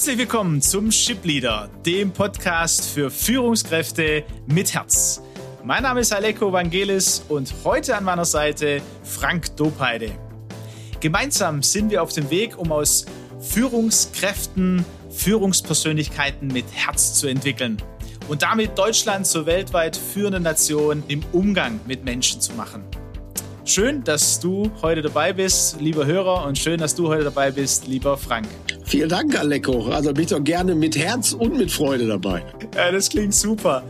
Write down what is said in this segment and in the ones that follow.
Herzlich willkommen zum Ship Leader, dem Podcast für Führungskräfte mit Herz. Mein Name ist Aleko Vangelis und heute an meiner Seite Frank Dopeide. Gemeinsam sind wir auf dem Weg, um aus Führungskräften Führungspersönlichkeiten mit Herz zu entwickeln und damit Deutschland zur weltweit führenden Nation im Umgang mit Menschen zu machen. Schön, dass du heute dabei bist, lieber Hörer, und schön, dass du heute dabei bist, lieber Frank. Vielen Dank, Aleko. Also bin ich doch gerne mit Herz und mit Freude dabei. Ja, das klingt super.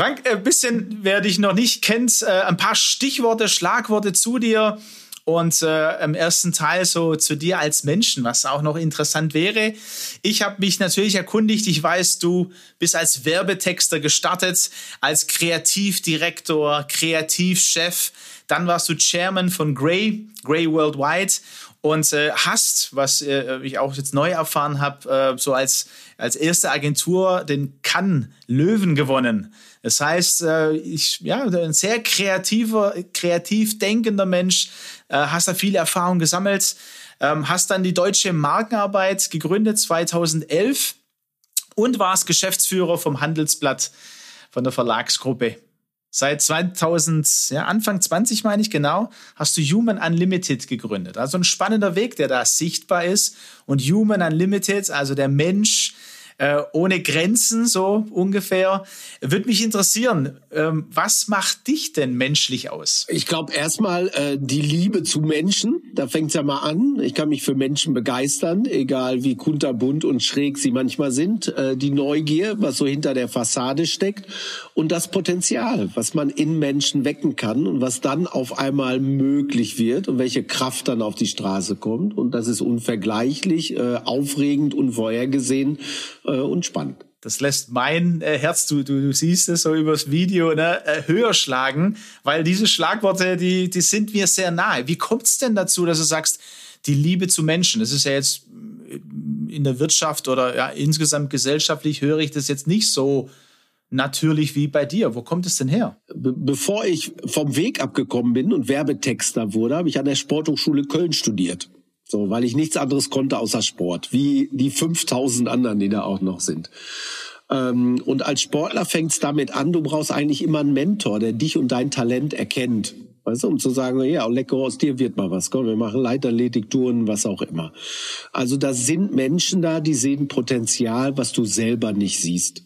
Frank, ein bisschen, wer dich noch nicht kennt, äh, ein paar Stichworte, Schlagworte zu dir und äh, im ersten Teil so zu dir als Menschen, was auch noch interessant wäre. Ich habe mich natürlich erkundigt. Ich weiß, du bist als Werbetexter gestartet, als Kreativdirektor, Kreativchef. Dann warst du Chairman von Grey, Grey Worldwide und äh, hast, was äh, ich auch jetzt neu erfahren habe, äh, so als, als erste Agentur den Cannes Löwen gewonnen. Das heißt, äh, ich, ja, ein sehr kreativer, kreativ denkender Mensch, äh, hast da viele Erfahrungen gesammelt, ähm, hast dann die Deutsche Markenarbeit gegründet 2011 und warst Geschäftsführer vom Handelsblatt von der Verlagsgruppe. Seit 2000, ja, Anfang 20 meine ich genau, hast du Human Unlimited gegründet. Also ein spannender Weg, der da sichtbar ist. Und Human Unlimited, also der Mensch, äh, ohne Grenzen, so ungefähr. Würde mich interessieren, ähm, was macht dich denn menschlich aus? Ich glaube erstmal äh, die Liebe zu Menschen, da fängt's ja mal an. Ich kann mich für Menschen begeistern, egal wie kunterbunt und schräg sie manchmal sind. Äh, die Neugier, was so hinter der Fassade steckt und das Potenzial, was man in Menschen wecken kann und was dann auf einmal möglich wird und welche Kraft dann auf die Straße kommt. Und das ist unvergleichlich, äh, aufregend, unvorhergesehen äh, und spannend. Das lässt mein äh, Herz, du, du, du siehst es so übers Video, ne, äh, höher schlagen, weil diese Schlagworte, die, die sind mir sehr nahe. Wie kommt es denn dazu, dass du sagst, die Liebe zu Menschen? Das ist ja jetzt äh, in der Wirtschaft oder ja, insgesamt gesellschaftlich höre ich das jetzt nicht so natürlich wie bei dir. Wo kommt es denn her? Be bevor ich vom Weg abgekommen bin und Werbetexter wurde, habe ich an der Sporthochschule Köln studiert. So, weil ich nichts anderes konnte außer Sport, wie die 5000 anderen, die da auch noch sind. Ähm, und als Sportler fängt es damit an, du brauchst eigentlich immer einen Mentor, der dich und dein Talent erkennt. Weißt du, um zu sagen, ja, lecker aus dir wird mal was. Komm, wir machen Leitathletik, Touren, was auch immer. Also da sind Menschen da, die sehen Potenzial, was du selber nicht siehst.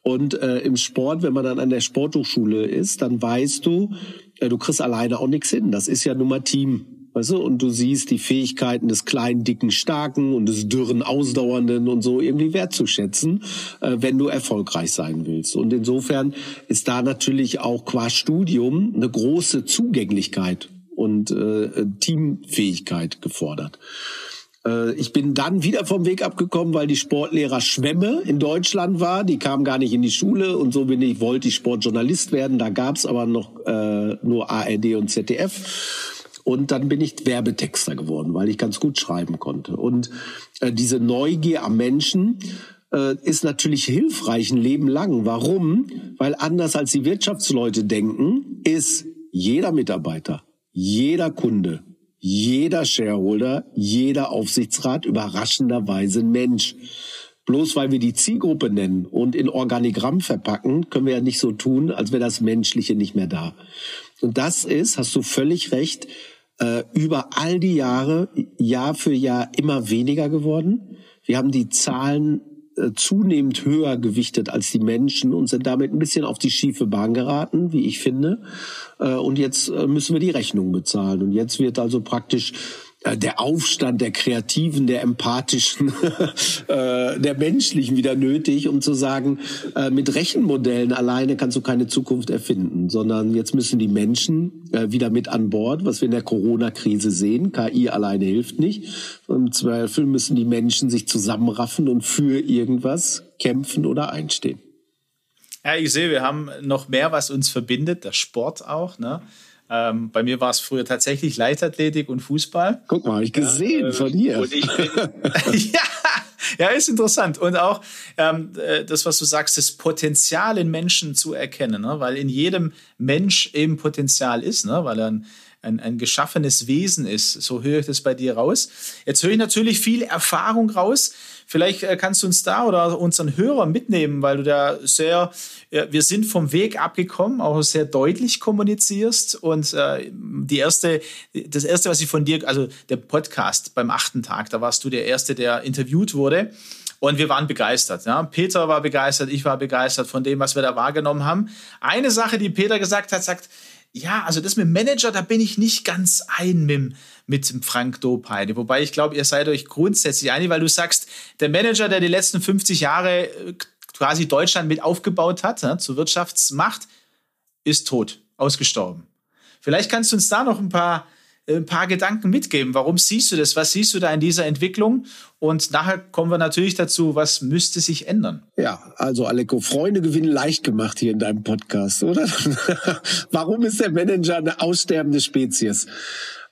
Und äh, im Sport, wenn man dann an der Sporthochschule ist, dann weißt du, äh, du kriegst alleine auch nichts hin. Das ist ja nun mal Team. Weißt du, und du siehst die Fähigkeiten des kleinen, dicken, starken und des dürren, ausdauernden und so irgendwie wertzuschätzen, äh, wenn du erfolgreich sein willst. Und insofern ist da natürlich auch qua Studium eine große Zugänglichkeit und äh, Teamfähigkeit gefordert. Äh, ich bin dann wieder vom Weg abgekommen, weil die Sportlehrer Schwemme in Deutschland war. Die kamen gar nicht in die Schule und so bin ich, wollte ich Sportjournalist werden. Da gab's aber noch äh, nur ARD und ZDF. Und dann bin ich Werbetexter geworden, weil ich ganz gut schreiben konnte. Und äh, diese Neugier am Menschen äh, ist natürlich hilfreich ein Leben lang. Warum? Weil anders als die Wirtschaftsleute denken, ist jeder Mitarbeiter, jeder Kunde, jeder Shareholder, jeder Aufsichtsrat überraschenderweise ein Mensch. Bloß weil wir die Zielgruppe nennen und in Organigramm verpacken, können wir ja nicht so tun, als wäre das Menschliche nicht mehr da. Und das ist, hast du völlig recht, äh, über all die Jahre, Jahr für Jahr immer weniger geworden. Wir haben die Zahlen äh, zunehmend höher gewichtet als die Menschen und sind damit ein bisschen auf die schiefe Bahn geraten, wie ich finde. Äh, und jetzt äh, müssen wir die Rechnung bezahlen. Und jetzt wird also praktisch der Aufstand der Kreativen, der Empathischen, äh, der Menschlichen wieder nötig, um zu sagen, äh, mit Rechenmodellen alleine kannst du keine Zukunft erfinden, sondern jetzt müssen die Menschen wieder mit an Bord, was wir in der Corona-Krise sehen. KI alleine hilft nicht. Im Zweifel müssen die Menschen sich zusammenraffen und für irgendwas kämpfen oder einstehen. Ja, ich sehe, wir haben noch mehr, was uns verbindet, der Sport auch. Ne? Ähm, bei mir war es früher tatsächlich Leichtathletik und Fußball. Guck mal, ich gesehen ja, äh, von hier. Und ich bin, ja, Ja, ist interessant. Und auch ähm, äh, das, was du sagst, das Potenzial in Menschen zu erkennen, ne? weil in jedem Mensch eben Potenzial ist, ne? weil er ein, ein, ein geschaffenes Wesen ist. So höre ich das bei dir raus. Jetzt höre ich natürlich viel Erfahrung raus. Vielleicht äh, kannst du uns da oder unseren Hörer mitnehmen, weil du da sehr, wir sind vom Weg abgekommen, auch sehr deutlich kommunizierst. Und äh, die erste, das erste, was ich von dir, also der Podcast beim achten Tag, da warst du der Erste, der interviewt wurde. Und wir waren begeistert. Ja? Peter war begeistert, ich war begeistert von dem, was wir da wahrgenommen haben. Eine Sache, die Peter gesagt hat, sagt, ja, also das mit Manager, da bin ich nicht ganz ein mit, mit dem Frank Dopeide. Wobei ich glaube, ihr seid euch grundsätzlich einig, weil du sagst, der Manager, der die letzten 50 Jahre äh, quasi Deutschland mit aufgebaut hat, ja, zur Wirtschaftsmacht, ist tot, ausgestorben. Vielleicht kannst du uns da noch ein paar ein paar Gedanken mitgeben. Warum siehst du das? Was siehst du da in dieser Entwicklung? Und nachher kommen wir natürlich dazu, was müsste sich ändern? Ja, also Aleko, Freunde gewinnen leicht gemacht hier in deinem Podcast, oder? Warum ist der Manager eine aussterbende Spezies?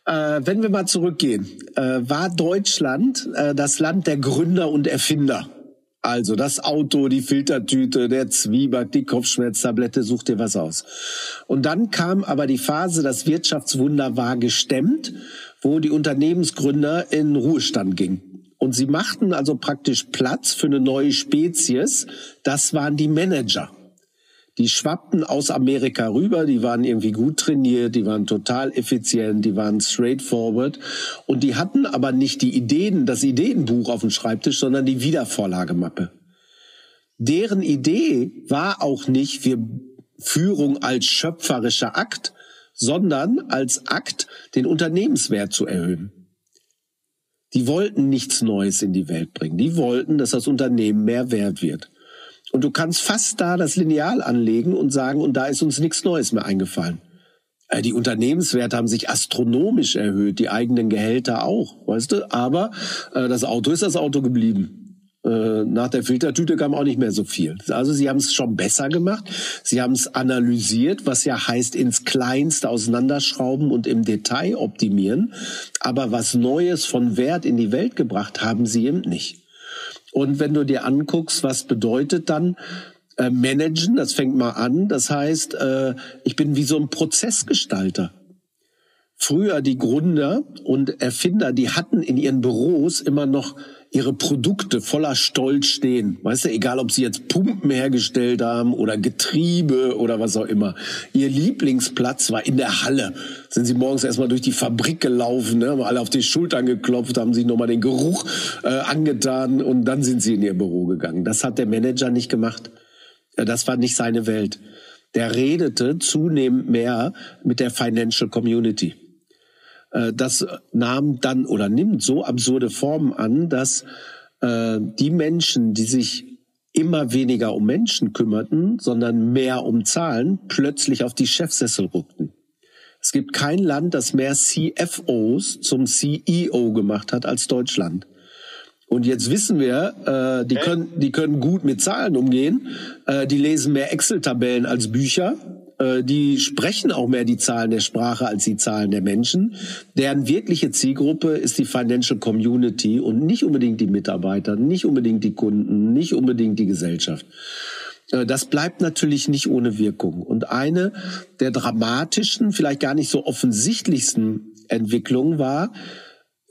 Äh, wenn wir mal zurückgehen, äh, war Deutschland äh, das Land der Gründer und Erfinder? Also das Auto, die Filtertüte, der Zwieback, die Kopfschmerztablette, such dir was aus. Und dann kam aber die Phase, das Wirtschaftswunder war gestemmt, wo die Unternehmensgründer in Ruhestand gingen. Und sie machten also praktisch Platz für eine neue Spezies. Das waren die Manager die schwappten aus Amerika rüber, die waren irgendwie gut trainiert, die waren total effizient, die waren straightforward und die hatten aber nicht die Ideen, das Ideenbuch auf dem Schreibtisch, sondern die Wiedervorlagemappe. Deren Idee war auch nicht wir Führung als schöpferischer Akt, sondern als Akt, den Unternehmenswert zu erhöhen. Die wollten nichts Neues in die Welt bringen. Die wollten, dass das Unternehmen mehr wert wird. Und du kannst fast da das Lineal anlegen und sagen, und da ist uns nichts Neues mehr eingefallen. Äh, die Unternehmenswerte haben sich astronomisch erhöht, die eigenen Gehälter auch, weißt du? Aber äh, das Auto ist das Auto geblieben. Äh, nach der Filtertüte kam auch nicht mehr so viel. Also sie haben es schon besser gemacht. Sie haben es analysiert, was ja heißt ins Kleinste auseinanderschrauben und im Detail optimieren. Aber was Neues von Wert in die Welt gebracht haben sie eben nicht. Und wenn du dir anguckst, was bedeutet dann äh, managen, das fängt mal an, das heißt, äh, ich bin wie so ein Prozessgestalter. Früher die Gründer und Erfinder, die hatten in ihren Büros immer noch ihre Produkte voller Stolz stehen. Weißt du, egal ob sie jetzt Pumpen hergestellt haben oder Getriebe oder was auch immer. Ihr Lieblingsplatz war in der Halle. Sind sie morgens erstmal durch die Fabrik gelaufen, ne, haben alle auf die Schultern geklopft, haben sich nochmal den Geruch äh, angetan und dann sind sie in ihr Büro gegangen. Das hat der Manager nicht gemacht. Das war nicht seine Welt. Der redete zunehmend mehr mit der Financial Community. Äh, das nahm dann oder nimmt so absurde Formen an, dass äh, die Menschen, die sich immer weniger um Menschen kümmerten, sondern mehr um Zahlen, plötzlich auf die Chefsessel rückten. Es gibt kein Land, das mehr CFOs zum CEO gemacht hat als Deutschland. Und jetzt wissen wir, äh, die, können, die können gut mit Zahlen umgehen, äh, die lesen mehr Excel-Tabellen als Bücher die sprechen auch mehr die Zahlen der Sprache als die Zahlen der Menschen. Deren wirkliche Zielgruppe ist die Financial Community und nicht unbedingt die Mitarbeiter, nicht unbedingt die Kunden, nicht unbedingt die Gesellschaft. Äh, das bleibt natürlich nicht ohne Wirkung. Und eine der dramatischen, vielleicht gar nicht so offensichtlichsten Entwicklungen war,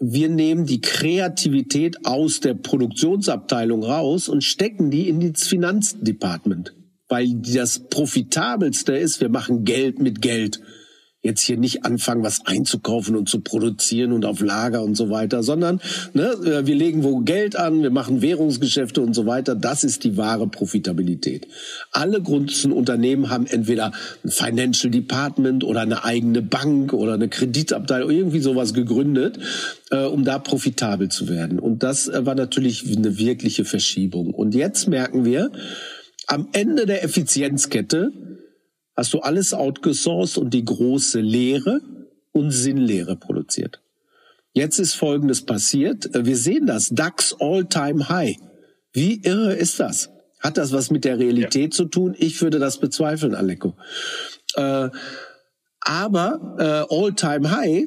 wir nehmen die Kreativität aus der Produktionsabteilung raus und stecken die in das Finanzdepartment weil das profitabelste ist, wir machen Geld mit Geld. Jetzt hier nicht anfangen, was einzukaufen und zu produzieren und auf Lager und so weiter, sondern ne, äh, wir legen wo Geld an, wir machen Währungsgeschäfte und so weiter. Das ist die wahre Profitabilität. Alle großen Unternehmen haben entweder ein Financial Department oder eine eigene Bank oder eine Kreditabteilung, irgendwie sowas gegründet, äh, um da profitabel zu werden. Und das äh, war natürlich eine wirkliche Verschiebung. Und jetzt merken wir, am Ende der Effizienzkette hast du alles outgesourced und die große Lehre und Sinnlehre produziert. Jetzt ist Folgendes passiert. Wir sehen das. DAX All-Time High. Wie irre ist das? Hat das was mit der Realität ja. zu tun? Ich würde das bezweifeln, Aleko. Äh, aber äh, All-Time High.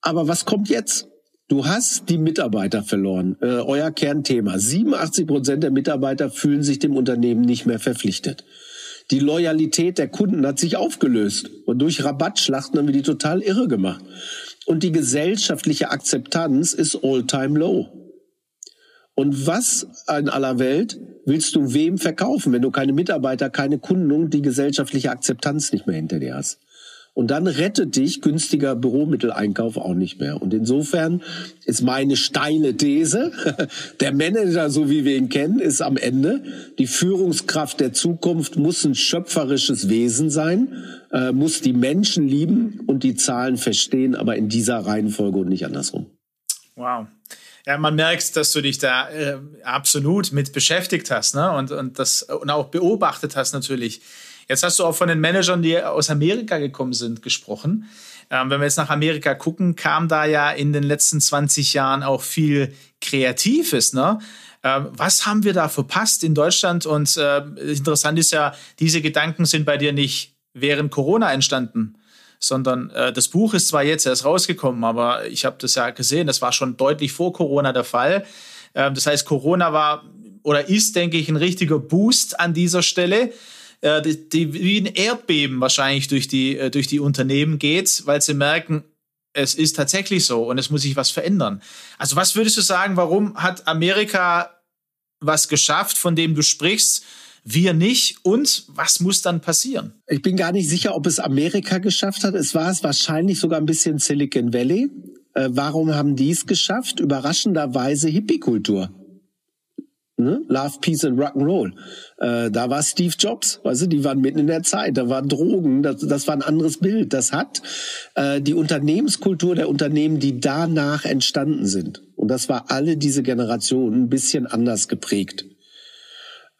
Aber was kommt jetzt? Du hast die Mitarbeiter verloren. Äh, euer Kernthema. 87 Prozent der Mitarbeiter fühlen sich dem Unternehmen nicht mehr verpflichtet. Die Loyalität der Kunden hat sich aufgelöst und durch Rabattschlachten haben wir die total irre gemacht. Und die gesellschaftliche Akzeptanz ist all-time low. Und was in aller Welt willst du wem verkaufen, wenn du keine Mitarbeiter, keine Kunden und die gesellschaftliche Akzeptanz nicht mehr hinter dir hast? Und dann rettet dich günstiger Büromitteleinkauf auch nicht mehr. Und insofern ist meine steile These, der Manager, so wie wir ihn kennen, ist am Ende. Die Führungskraft der Zukunft muss ein schöpferisches Wesen sein, äh, muss die Menschen lieben und die Zahlen verstehen, aber in dieser Reihenfolge und nicht andersrum. Wow. Ja, man merkt, dass du dich da äh, absolut mit beschäftigt hast ne? und, und das und auch beobachtet hast natürlich. Jetzt hast du auch von den Managern, die aus Amerika gekommen sind, gesprochen. Ähm, wenn wir jetzt nach Amerika gucken, kam da ja in den letzten 20 Jahren auch viel Kreatives. Ne? Ähm, was haben wir da verpasst in Deutschland? Und äh, interessant ist ja, diese Gedanken sind bei dir nicht während Corona entstanden, sondern äh, das Buch ist zwar jetzt erst rausgekommen, aber ich habe das ja gesehen, das war schon deutlich vor Corona der Fall. Ähm, das heißt, Corona war oder ist, denke ich, ein richtiger Boost an dieser Stelle äh, die, die, wie ein Erdbeben wahrscheinlich durch die, äh, durch die Unternehmen geht, weil sie merken, es ist tatsächlich so und es muss sich was verändern. Also was würdest du sagen, warum hat Amerika was geschafft, von dem du sprichst, wir nicht und was muss dann passieren? Ich bin gar nicht sicher, ob es Amerika geschafft hat. Es war es wahrscheinlich sogar ein bisschen Silicon Valley. Äh, warum haben die es geschafft? Überraschenderweise Hippie-Kultur. Ne? Love, Peace and Rock'n'Roll. Äh, da war Steve Jobs, weißt du, die waren mitten in der Zeit, da waren Drogen, das, das war ein anderes Bild. Das hat äh, die Unternehmenskultur der Unternehmen, die danach entstanden sind. Und das war alle diese Generationen ein bisschen anders geprägt.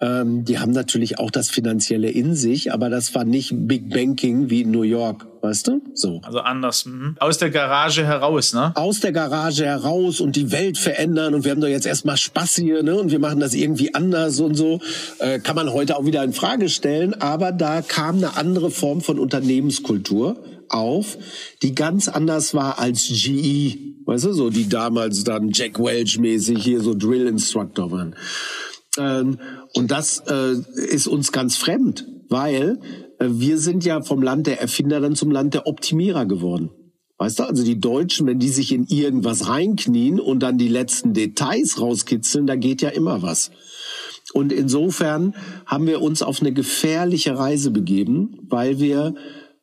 Ähm, die haben natürlich auch das Finanzielle in sich, aber das war nicht Big Banking wie in New York, weißt du? So. Also anders. Mhm. Aus der Garage heraus, ne? Aus der Garage heraus und die Welt verändern und wir haben doch jetzt erstmal Spaß hier, ne? Und wir machen das irgendwie anders und so. Äh, kann man heute auch wieder in Frage stellen, aber da kam eine andere Form von Unternehmenskultur auf, die ganz anders war als GE, weißt du, so die damals dann Jack Welch mäßig hier so Drill Instructor waren. Ähm, und das äh, ist uns ganz fremd, weil äh, wir sind ja vom Land der Erfinder dann zum Land der Optimierer geworden. Weißt du, also die Deutschen, wenn die sich in irgendwas reinknien und dann die letzten Details rauskitzeln, da geht ja immer was. Und insofern haben wir uns auf eine gefährliche Reise begeben, weil wir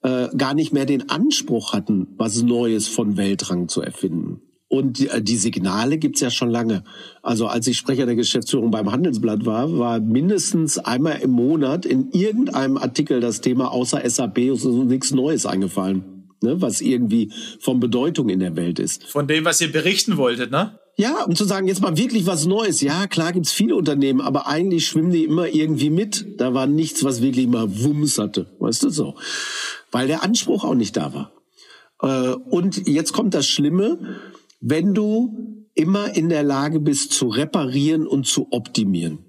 äh, gar nicht mehr den Anspruch hatten, was Neues von Weltrang zu erfinden. Und die, äh, die Signale gibt's ja schon lange. Also als ich Sprecher der Geschäftsführung beim Handelsblatt war, war mindestens einmal im Monat in irgendeinem Artikel das Thema außer SAP ist so nichts Neues eingefallen, ne, was irgendwie von Bedeutung in der Welt ist. Von dem, was ihr berichten wolltet, ne? Ja, um zu sagen, jetzt mal wirklich was Neues. Ja, klar gibt's viele Unternehmen, aber eigentlich schwimmen die immer irgendwie mit. Da war nichts, was wirklich mal Wumms hatte. Weißt du so? Weil der Anspruch auch nicht da war. Äh, und jetzt kommt das Schlimme wenn du immer in der Lage bist zu reparieren und zu optimieren,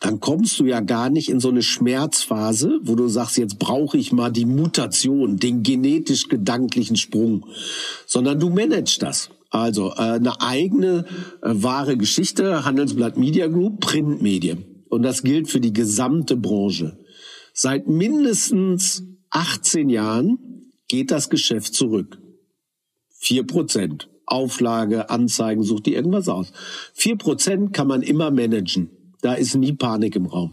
dann kommst du ja gar nicht in so eine Schmerzphase, wo du sagst, jetzt brauche ich mal die Mutation, den genetisch-gedanklichen Sprung, sondern du managst das. Also äh, eine eigene äh, wahre Geschichte, Handelsblatt Media Group, Printmedien. Und das gilt für die gesamte Branche. Seit mindestens 18 Jahren geht das Geschäft zurück. Vier Prozent. Auflage, Anzeigen, sucht die irgendwas aus. Vier Prozent kann man immer managen. Da ist nie Panik im Raum.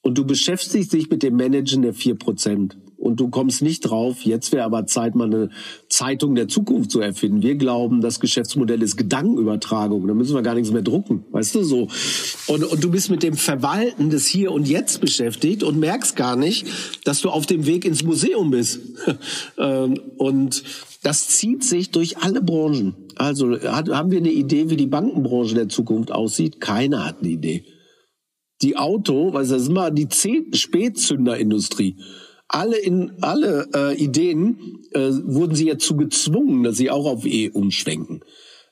Und du beschäftigst dich mit dem Managen der vier Prozent und du kommst nicht drauf, jetzt wäre aber Zeit, mal eine Zeitung der Zukunft zu erfinden. Wir glauben, das Geschäftsmodell ist Gedankenübertragung. Da müssen wir gar nichts mehr drucken, weißt du so. Und, und du bist mit dem Verwalten des Hier und Jetzt beschäftigt und merkst gar nicht, dass du auf dem Weg ins Museum bist. Ähm, und das zieht sich durch alle Branchen. Also haben wir eine Idee, wie die Bankenbranche der Zukunft aussieht? Keiner hat eine Idee. Die Auto, was das ist mal die Spätzünderindustrie alle in alle äh, Ideen äh, wurden sie jetzt zu gezwungen, dass sie auch auf E umschwenken.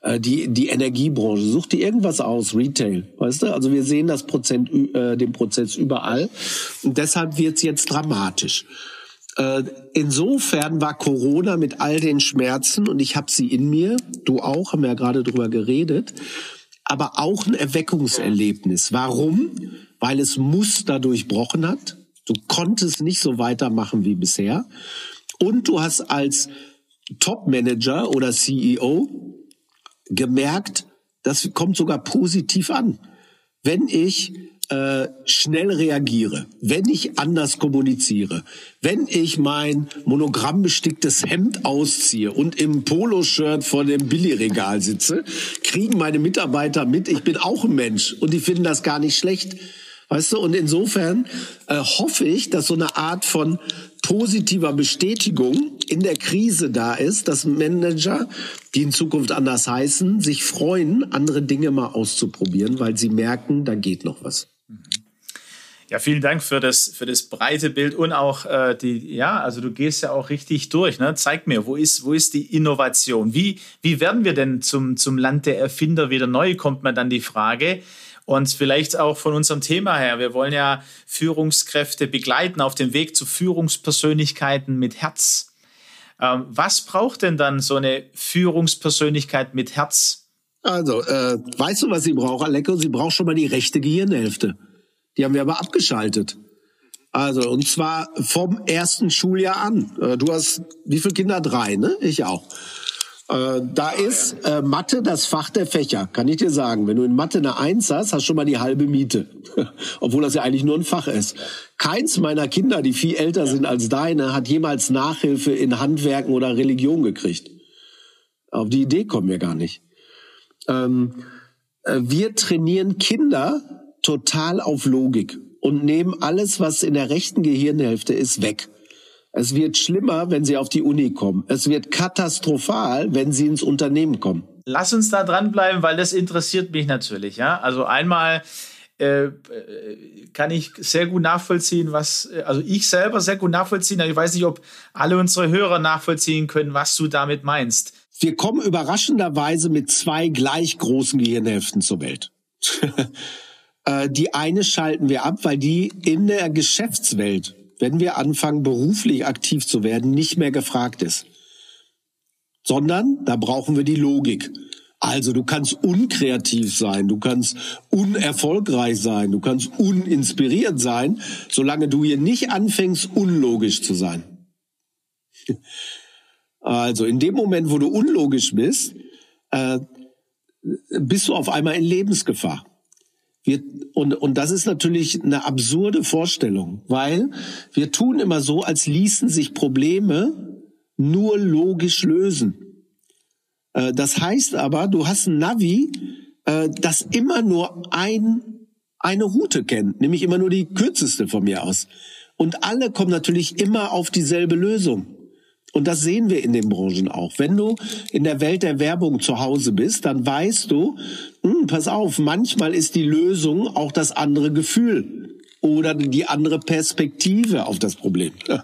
Äh, die die Energiebranche sucht die irgendwas aus, Retail, weißt du? Also wir sehen das Prozent äh, den Prozess überall und deshalb wird's jetzt dramatisch. Äh, insofern war Corona mit all den Schmerzen und ich habe sie in mir du auch, haben wir ja gerade drüber geredet, aber auch ein Erweckungserlebnis. Warum? Weil es Muster durchbrochen hat. Du konntest nicht so weitermachen wie bisher. Und du hast als Top-Manager oder CEO gemerkt, das kommt sogar positiv an. Wenn ich äh, schnell reagiere, wenn ich anders kommuniziere, wenn ich mein monogrammbesticktes Hemd ausziehe und im Poloshirt vor dem Billigregal sitze, kriegen meine Mitarbeiter mit, ich bin auch ein Mensch und die finden das gar nicht schlecht. Weißt du, und insofern äh, hoffe ich, dass so eine Art von positiver Bestätigung in der Krise da ist, dass Manager, die in Zukunft anders heißen, sich freuen, andere Dinge mal auszuprobieren, weil sie merken, da geht noch was. Ja, vielen Dank für das, für das breite Bild und auch äh, die, ja, also du gehst ja auch richtig durch. Ne? Zeig mir, wo ist, wo ist die Innovation? Wie, wie werden wir denn zum, zum Land der Erfinder wieder neu, kommt mir dann die Frage. Und vielleicht auch von unserem Thema her. Wir wollen ja Führungskräfte begleiten auf dem Weg zu Führungspersönlichkeiten mit Herz. Ähm, was braucht denn dann so eine Führungspersönlichkeit mit Herz? Also, äh, weißt du, was sie braucht, Aleko? Sie braucht schon mal die rechte Gehirnhälfte. Die haben wir aber abgeschaltet. Also, und zwar vom ersten Schuljahr an. Äh, du hast wie viele Kinder? Drei, ne? Ich auch. Äh, da ist äh, Mathe das Fach der Fächer, kann ich dir sagen. Wenn du in Mathe eine Eins hast, hast du schon mal die halbe Miete. Obwohl das ja eigentlich nur ein Fach ist. Keins meiner Kinder, die viel älter sind als deine, hat jemals Nachhilfe in Handwerken oder Religion gekriegt. Auf die Idee kommen wir gar nicht. Ähm, äh, wir trainieren Kinder total auf Logik und nehmen alles, was in der rechten Gehirnhälfte ist, weg. Es wird schlimmer, wenn sie auf die Uni kommen. Es wird katastrophal, wenn sie ins Unternehmen kommen. Lass uns da dranbleiben, weil das interessiert mich natürlich. Ja, also einmal äh, kann ich sehr gut nachvollziehen, was, also ich selber sehr gut nachvollziehen. Ich weiß nicht, ob alle unsere Hörer nachvollziehen können, was du damit meinst. Wir kommen überraschenderweise mit zwei gleich großen Gehirnhälften zur Welt. Äh, die eine schalten wir ab, weil die in der Geschäftswelt, wenn wir anfangen, beruflich aktiv zu werden, nicht mehr gefragt ist. Sondern da brauchen wir die Logik. Also du kannst unkreativ sein, du kannst unerfolgreich sein, du kannst uninspiriert sein, solange du hier nicht anfängst, unlogisch zu sein. Also in dem Moment, wo du unlogisch bist, äh, bist du auf einmal in Lebensgefahr. Wir, und, und das ist natürlich eine absurde Vorstellung, weil wir tun immer so, als ließen sich Probleme nur logisch lösen. Äh, das heißt aber, du hast ein Navi, äh, das immer nur ein, eine Route kennt, nämlich immer nur die kürzeste von mir aus. Und alle kommen natürlich immer auf dieselbe Lösung. Und das sehen wir in den Branchen auch. Wenn du in der Welt der Werbung zu Hause bist, dann weißt du, hm, pass auf, manchmal ist die Lösung auch das andere Gefühl oder die andere Perspektive auf das Problem.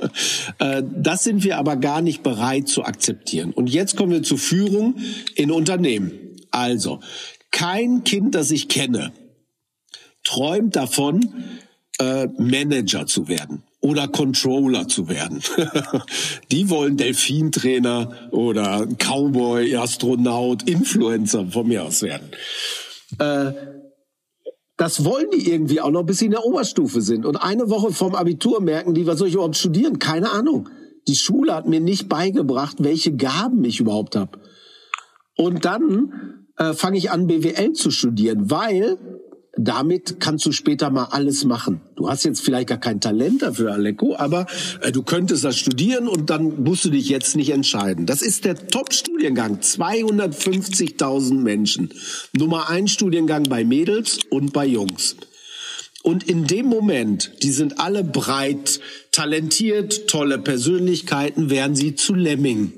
Äh, das sind wir aber gar nicht bereit zu akzeptieren. Und jetzt kommen wir zur Führung in Unternehmen. Also, kein Kind, das ich kenne, träumt davon, äh, Manager zu werden oder Controller zu werden. die wollen Delfintrainer oder Cowboy, Astronaut, Influencer von mir aus werden. Äh, das wollen die irgendwie auch noch, bis sie in der Oberstufe sind. Und eine Woche vorm Abitur merken die, was soll ich überhaupt studieren? Keine Ahnung. Die Schule hat mir nicht beigebracht, welche Gaben ich überhaupt habe. Und dann äh, fange ich an, BWL zu studieren, weil damit kannst du später mal alles machen. Du hast jetzt vielleicht gar kein Talent dafür, Aleko, aber äh, du könntest das studieren und dann musst du dich jetzt nicht entscheiden. Das ist der Top-Studiengang. 250.000 Menschen. Nummer ein Studiengang bei Mädels und bei Jungs. Und in dem Moment, die sind alle breit, talentiert, tolle Persönlichkeiten, werden sie zu Lemming.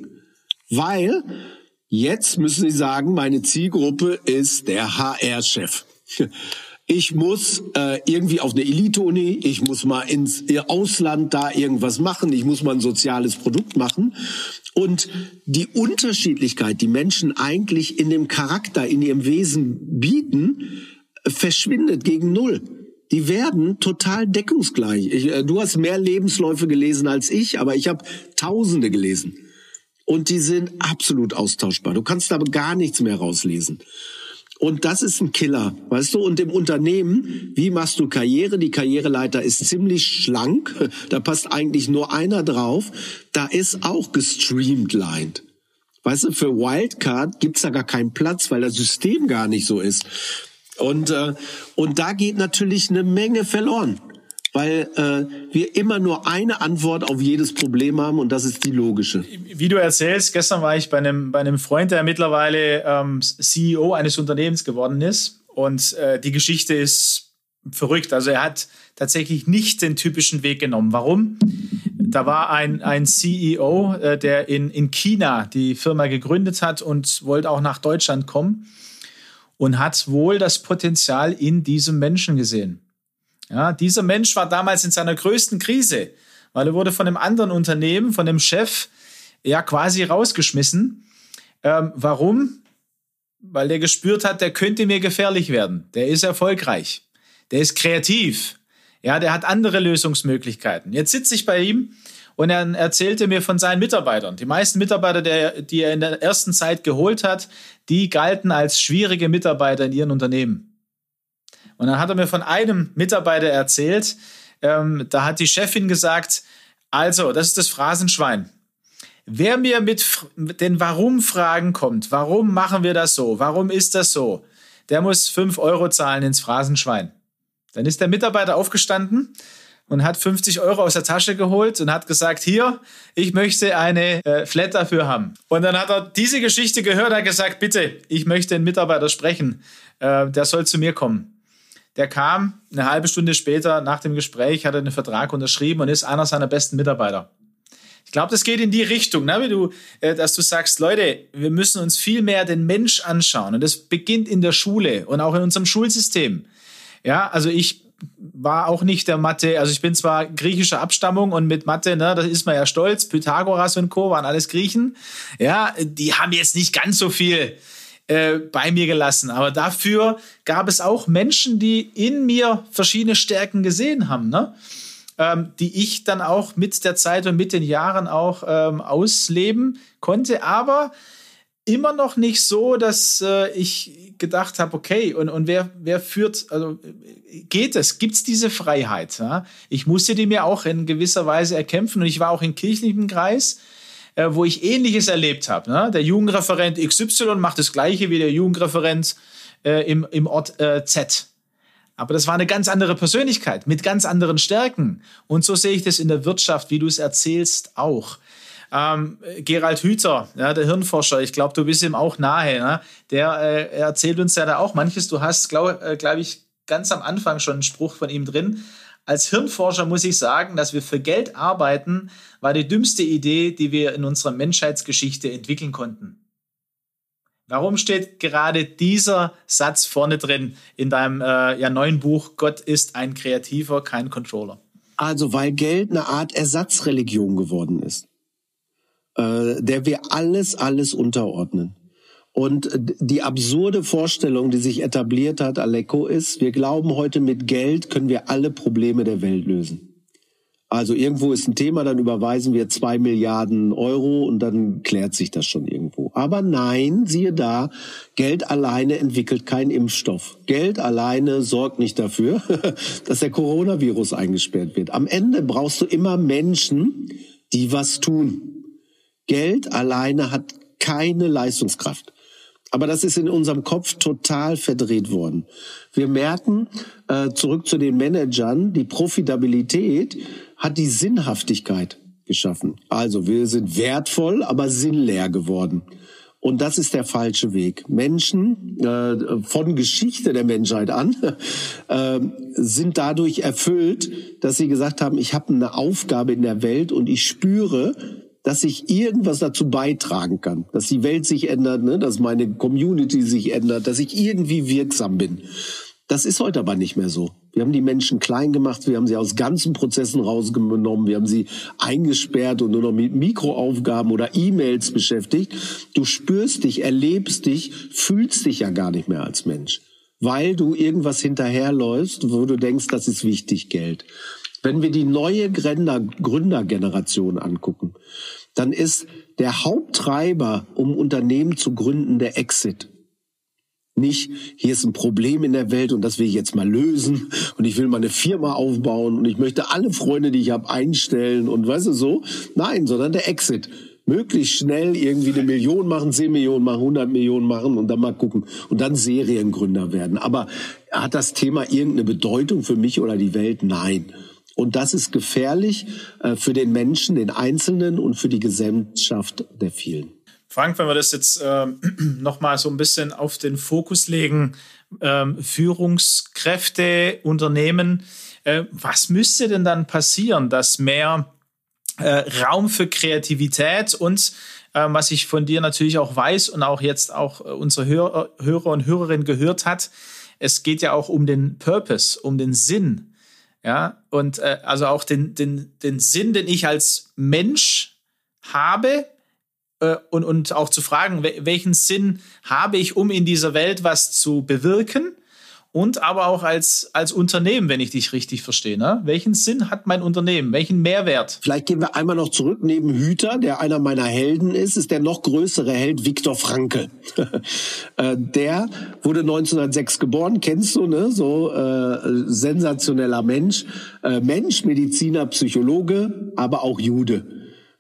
Weil jetzt müssen sie sagen, meine Zielgruppe ist der HR-Chef ich muss äh, irgendwie auf eine Elite-Uni, ich muss mal ins Ausland da irgendwas machen, ich muss mal ein soziales Produkt machen. Und die Unterschiedlichkeit, die Menschen eigentlich in dem Charakter, in ihrem Wesen bieten, verschwindet gegen Null. Die werden total deckungsgleich. Ich, äh, du hast mehr Lebensläufe gelesen als ich, aber ich habe Tausende gelesen. Und die sind absolut austauschbar. Du kannst da gar nichts mehr rauslesen. Und das ist ein Killer, weißt du? Und im Unternehmen, wie machst du Karriere? Die Karriereleiter ist ziemlich schlank. Da passt eigentlich nur einer drauf. Da ist auch gestreamlined. Weißt du, für Wildcard gibt's da gar keinen Platz, weil das System gar nicht so ist. Und, äh, und da geht natürlich eine Menge verloren weil äh, wir immer nur eine Antwort auf jedes Problem haben und das ist die logische. Wie du erzählst, gestern war ich bei einem, bei einem Freund, der mittlerweile ähm, CEO eines Unternehmens geworden ist und äh, die Geschichte ist verrückt. Also er hat tatsächlich nicht den typischen Weg genommen. Warum? Da war ein, ein CEO, äh, der in, in China die Firma gegründet hat und wollte auch nach Deutschland kommen und hat wohl das Potenzial in diesem Menschen gesehen. Ja, dieser Mensch war damals in seiner größten Krise, weil er wurde von einem anderen Unternehmen, von dem Chef, ja quasi rausgeschmissen. Ähm, warum? Weil der gespürt hat, der könnte mir gefährlich werden. Der ist erfolgreich. Der ist kreativ. Ja, der hat andere Lösungsmöglichkeiten. Jetzt sitze ich bei ihm und er erzählte mir von seinen Mitarbeitern. Die meisten Mitarbeiter, der, die er in der ersten Zeit geholt hat, die galten als schwierige Mitarbeiter in ihren Unternehmen. Und dann hat er mir von einem Mitarbeiter erzählt, ähm, da hat die Chefin gesagt, also, das ist das Phrasenschwein. Wer mir mit den Warum-Fragen kommt, warum machen wir das so, warum ist das so, der muss fünf Euro zahlen ins Phrasenschwein. Dann ist der Mitarbeiter aufgestanden und hat 50 Euro aus der Tasche geholt und hat gesagt, hier, ich möchte eine äh, Flat dafür haben. Und dann hat er diese Geschichte gehört, hat gesagt, bitte, ich möchte den Mitarbeiter sprechen, äh, der soll zu mir kommen. Der kam eine halbe Stunde später nach dem Gespräch, hat er einen Vertrag unterschrieben und ist einer seiner besten Mitarbeiter. Ich glaube, das geht in die Richtung, ne? wie du, äh, dass du sagst, Leute, wir müssen uns viel mehr den Mensch anschauen. Und das beginnt in der Schule und auch in unserem Schulsystem. Ja, also ich war auch nicht der Mathe, also ich bin zwar griechischer Abstammung und mit Mathe, ne, das ist man ja stolz. Pythagoras und Co. waren alles Griechen. Ja, die haben jetzt nicht ganz so viel äh, bei mir gelassen. Aber dafür gab es auch Menschen, die in mir verschiedene Stärken gesehen haben, ne? Ähm, die ich dann auch mit der Zeit und mit den Jahren auch ähm, ausleben konnte. Aber immer noch nicht so, dass äh, ich gedacht habe, okay, und, und wer, wer führt, also geht es, gibt es diese Freiheit? Ja? Ich musste die mir auch in gewisser Weise erkämpfen und ich war auch im kirchlichen Kreis äh, wo ich Ähnliches erlebt habe. Ne? Der Jugendreferent XY macht das Gleiche wie der Jugendreferent äh, im, im Ort äh, Z. Aber das war eine ganz andere Persönlichkeit mit ganz anderen Stärken. Und so sehe ich das in der Wirtschaft, wie du es erzählst, auch. Ähm, Gerald Hüther, ja, der Hirnforscher, ich glaube, du bist ihm auch nahe, ne? der äh, erzählt uns ja da auch manches. Du hast, glaube äh, glaub ich, ganz am Anfang schon einen Spruch von ihm drin. Als Hirnforscher muss ich sagen, dass wir für Geld arbeiten, war die dümmste Idee, die wir in unserer Menschheitsgeschichte entwickeln konnten. Warum steht gerade dieser Satz vorne drin in deinem äh, ja, neuen Buch Gott ist ein Kreativer, kein Controller? Also weil Geld eine Art Ersatzreligion geworden ist, äh, der wir alles, alles unterordnen. Und die absurde Vorstellung, die sich etabliert hat, Aleko, ist, wir glauben heute mit Geld können wir alle Probleme der Welt lösen. Also irgendwo ist ein Thema, dann überweisen wir zwei Milliarden Euro und dann klärt sich das schon irgendwo. Aber nein, siehe da, Geld alleine entwickelt keinen Impfstoff. Geld alleine sorgt nicht dafür, dass der Coronavirus eingesperrt wird. Am Ende brauchst du immer Menschen, die was tun. Geld alleine hat keine Leistungskraft. Aber das ist in unserem Kopf total verdreht worden. Wir merken, äh, zurück zu den Managern, die Profitabilität hat die Sinnhaftigkeit geschaffen. Also wir sind wertvoll, aber sinnleer geworden. Und das ist der falsche Weg. Menschen äh, von Geschichte der Menschheit an äh, sind dadurch erfüllt, dass sie gesagt haben, ich habe eine Aufgabe in der Welt und ich spüre, dass ich irgendwas dazu beitragen kann, dass die Welt sich ändert, ne? dass meine Community sich ändert, dass ich irgendwie wirksam bin. Das ist heute aber nicht mehr so. Wir haben die Menschen klein gemacht, wir haben sie aus ganzen Prozessen rausgenommen, wir haben sie eingesperrt und nur noch mit Mikroaufgaben oder E-Mails beschäftigt. Du spürst dich, erlebst dich, fühlst dich ja gar nicht mehr als Mensch, weil du irgendwas hinterherläufst, wo du denkst, das ist wichtig, Geld. Wenn wir die neue Gründer, Gründergeneration angucken, dann ist der Haupttreiber, um Unternehmen zu gründen, der Exit. Nicht, hier ist ein Problem in der Welt und das will ich jetzt mal lösen und ich will mal eine Firma aufbauen und ich möchte alle Freunde, die ich habe, einstellen und weißt du so. Nein, sondern der Exit. Möglichst schnell irgendwie eine Million machen, 10 Millionen machen, 100 Millionen machen und dann mal gucken und dann Seriengründer werden. Aber hat das Thema irgendeine Bedeutung für mich oder die Welt? Nein. Und das ist gefährlich äh, für den Menschen, den Einzelnen und für die Gesellschaft der vielen. Frank, wenn wir das jetzt äh, nochmal so ein bisschen auf den Fokus legen, äh, Führungskräfte, Unternehmen, äh, was müsste denn dann passieren, dass mehr äh, Raum für Kreativität und äh, was ich von dir natürlich auch weiß und auch jetzt auch äh, unsere Hörer, und Hörerinnen gehört hat, es geht ja auch um den Purpose, um den Sinn. Ja, und äh, also auch den, den, den Sinn, den ich als Mensch habe, äh, und, und auch zu fragen, welchen Sinn habe ich, um in dieser Welt was zu bewirken und aber auch als, als Unternehmen, wenn ich dich richtig verstehe. Ne? Welchen Sinn hat mein Unternehmen? Welchen Mehrwert? Vielleicht gehen wir einmal noch zurück. Neben Hüter, der einer meiner Helden ist, ist der noch größere Held Viktor Frankl. Äh, der wurde 1906 geboren, kennst du, ne? So äh, sensationeller Mensch. Äh, Mensch, Mediziner, Psychologe, aber auch Jude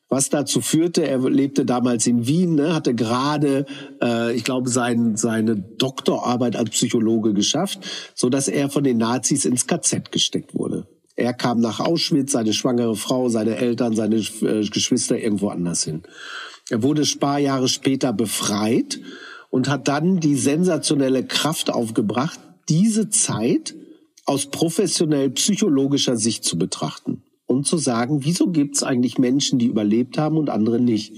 was dazu führte, er lebte damals in Wien, ne, hatte gerade, äh, ich glaube, sein, seine Doktorarbeit als Psychologe geschafft, so dass er von den Nazis ins KZ gesteckt wurde. Er kam nach Auschwitz, seine schwangere Frau, seine Eltern, seine äh, Geschwister irgendwo anders hin. Er wurde ein paar Jahre später befreit und hat dann die sensationelle Kraft aufgebracht, diese Zeit aus professionell psychologischer Sicht zu betrachten und zu sagen, wieso gibt es eigentlich Menschen, die überlebt haben und andere nicht?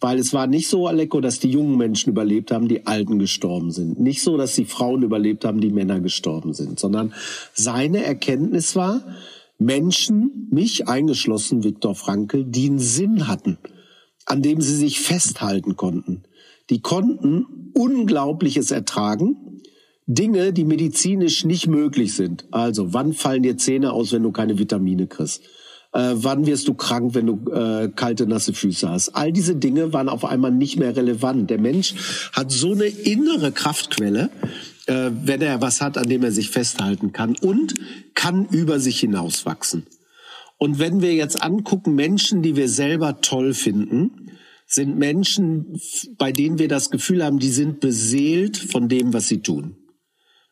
Weil es war nicht so, Aleko, dass die jungen Menschen überlebt haben, die Alten gestorben sind. Nicht so, dass die Frauen überlebt haben, die Männer gestorben sind, sondern seine Erkenntnis war, Menschen, mich eingeschlossen, Viktor Frankl, die einen Sinn hatten, an dem sie sich festhalten konnten. Die konnten Unglaubliches ertragen, Dinge, die medizinisch nicht möglich sind. Also, wann fallen dir Zähne aus, wenn du keine Vitamine kriegst? Äh, wann wirst du krank, wenn du äh, kalte, nasse Füße hast? All diese Dinge waren auf einmal nicht mehr relevant. Der Mensch hat so eine innere Kraftquelle, äh, wenn er was hat, an dem er sich festhalten kann und kann über sich hinauswachsen. Und wenn wir jetzt angucken, Menschen, die wir selber toll finden, sind Menschen, bei denen wir das Gefühl haben, die sind beseelt von dem, was sie tun.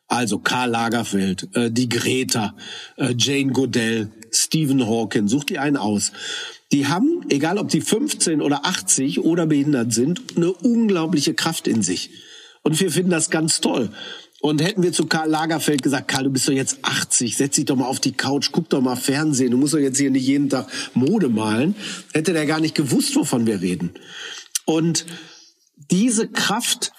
Also Karl Lagerfeld, äh, die Greta, äh, Jane Goodell, Stephen Hawking, such dir einen aus. Die haben, egal ob die 15 oder 80 oder behindert sind, eine unglaubliche Kraft in sich. Und wir finden das ganz toll. Und hätten wir zu Karl Lagerfeld gesagt, Karl, du bist doch jetzt 80, setz dich doch mal auf die Couch, guck doch mal Fernsehen, du musst doch jetzt hier nicht jeden Tag Mode malen, hätte der gar nicht gewusst, wovon wir reden. Und diese Kraft,